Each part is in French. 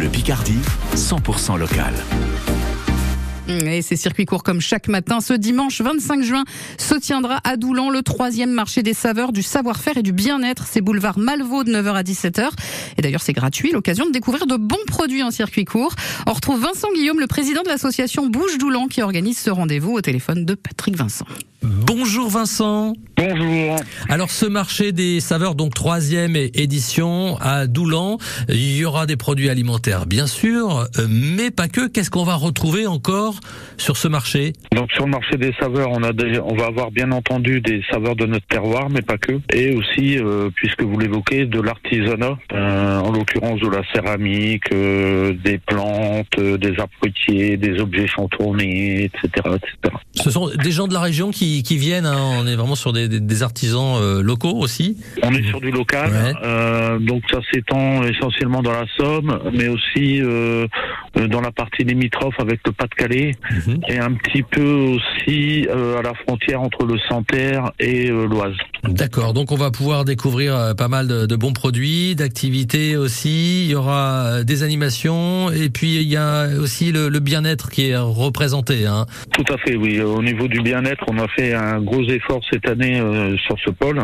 Bleu Picardie, 100% local. Et ces circuits courts comme chaque matin. Ce dimanche 25 juin se tiendra à Doulan le troisième marché des saveurs, du savoir-faire et du bien-être. C'est boulevard Malvaux de 9h à 17h. Et d'ailleurs, c'est gratuit, l'occasion de découvrir de bons produits en circuit court. On retrouve Vincent Guillaume, le président de l'association Bouche Doulan, qui organise ce rendez-vous au téléphone de Patrick Vincent. Bonjour Vincent. Bonjour. Alors ce marché des saveurs, donc troisième édition à Doulan, il y aura des produits alimentaires bien sûr, euh, mais pas que. Qu'est-ce qu'on va retrouver encore sur ce marché? Donc sur le marché des saveurs, on a on va avoir bien entendu des saveurs de notre terroir, mais pas que, et aussi, euh, puisque vous l'évoquez, de l'artisanat, euh, en l'occurrence de la céramique, des plantes, des arbres fruitiers, des objets chantournés, etc., etc. Ce sont des gens de la région qui qui, viennent. Hein. on est vraiment sur des, des, artisans euh, locaux aussi. On est sur du local, euh, donc ça s'étend essentiellement dans la Somme, mais aussi euh, dans la partie limitrophe avec le Pas-de-Calais, mhm. et un petit peu aussi à la frontière entre le Santerre et l'Oise. D'accord, donc on va pouvoir découvrir pas mal de, bons produits, d'activités aussi. Il y aura des animations, et puis il y a aussi le, bien-être qui est représenté. Hein. Tout à fait, oui. Au niveau du bien-être, on a fait un gros effort cette année euh, sur ce pôle.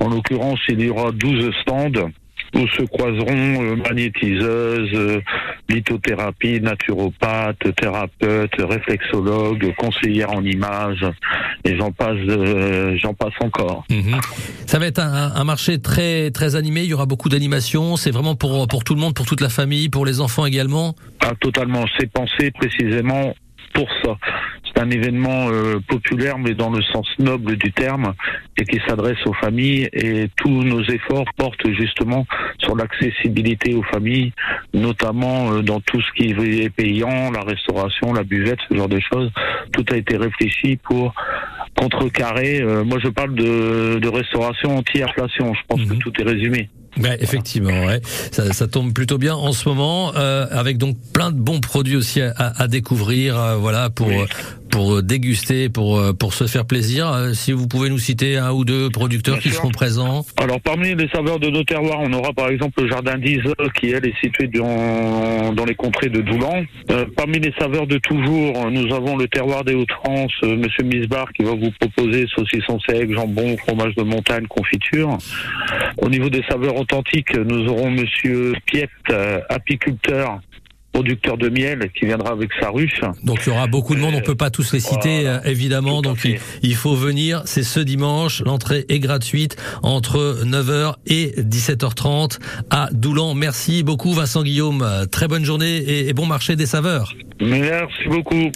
En l'occurrence, il y aura 12 stands où se croiseront euh, magnétiseuses, euh, lithothérapie, naturopathes, thérapeutes, réflexologues, conseillères en images, et j'en passe, j'en passe encore. Mhm. Ça va être un, un, marché très très animé. Il y aura beaucoup d'animation. C'est vraiment pour pour tout le monde, pour toute la famille, pour les enfants également? Ah, totalement. C'est pensé précisément pour ça. Un événement euh, populaire, mais dans le sens noble du terme, et qui s'adresse aux familles. Et tous nos efforts portent justement sur l'accessibilité aux familles, notamment euh, dans tout ce qui est payant, la restauration, la buvette, ce genre de choses. Tout a été réfléchi pour contrecarrer. Euh, moi, je parle de, de restauration anti-inflation. Je pense que mhm. tout est résumé. Ben, effectivement, ouais. ça, ça, tombe plutôt bien en ce moment, euh, avec donc plein de bons produits aussi à, à découvrir, euh, voilà, pour pour déguster, pour pour se faire plaisir. Euh, si vous pouvez nous citer un ou deux producteurs qui seront présents. Alors parmi les saveurs de nos terroirs, on aura par exemple le jardin d'Isle qui elle est situé dans dans les contrées de Doulan. Euh, parmi les saveurs de toujours, nous avons le terroir des Hauts-de-France, Monsieur Misbar qui va vous proposer saucisson sec, jambon, fromage de montagne, confiture. Au niveau des saveurs authentiques, nous aurons Monsieur Piette, euh, apiculteur, producteur de miel qui viendra avec sa ruche. Donc il y aura beaucoup de monde, on peut pas tous les citer euh, évidemment, donc il, faut venir, c'est ce dimanche, l'entrée est gratuite entre 9h et 17h30 à Doulan. Merci beaucoup Vincent Guillaume, très bonne journée et, bon marché des saveurs. Merci beaucoup.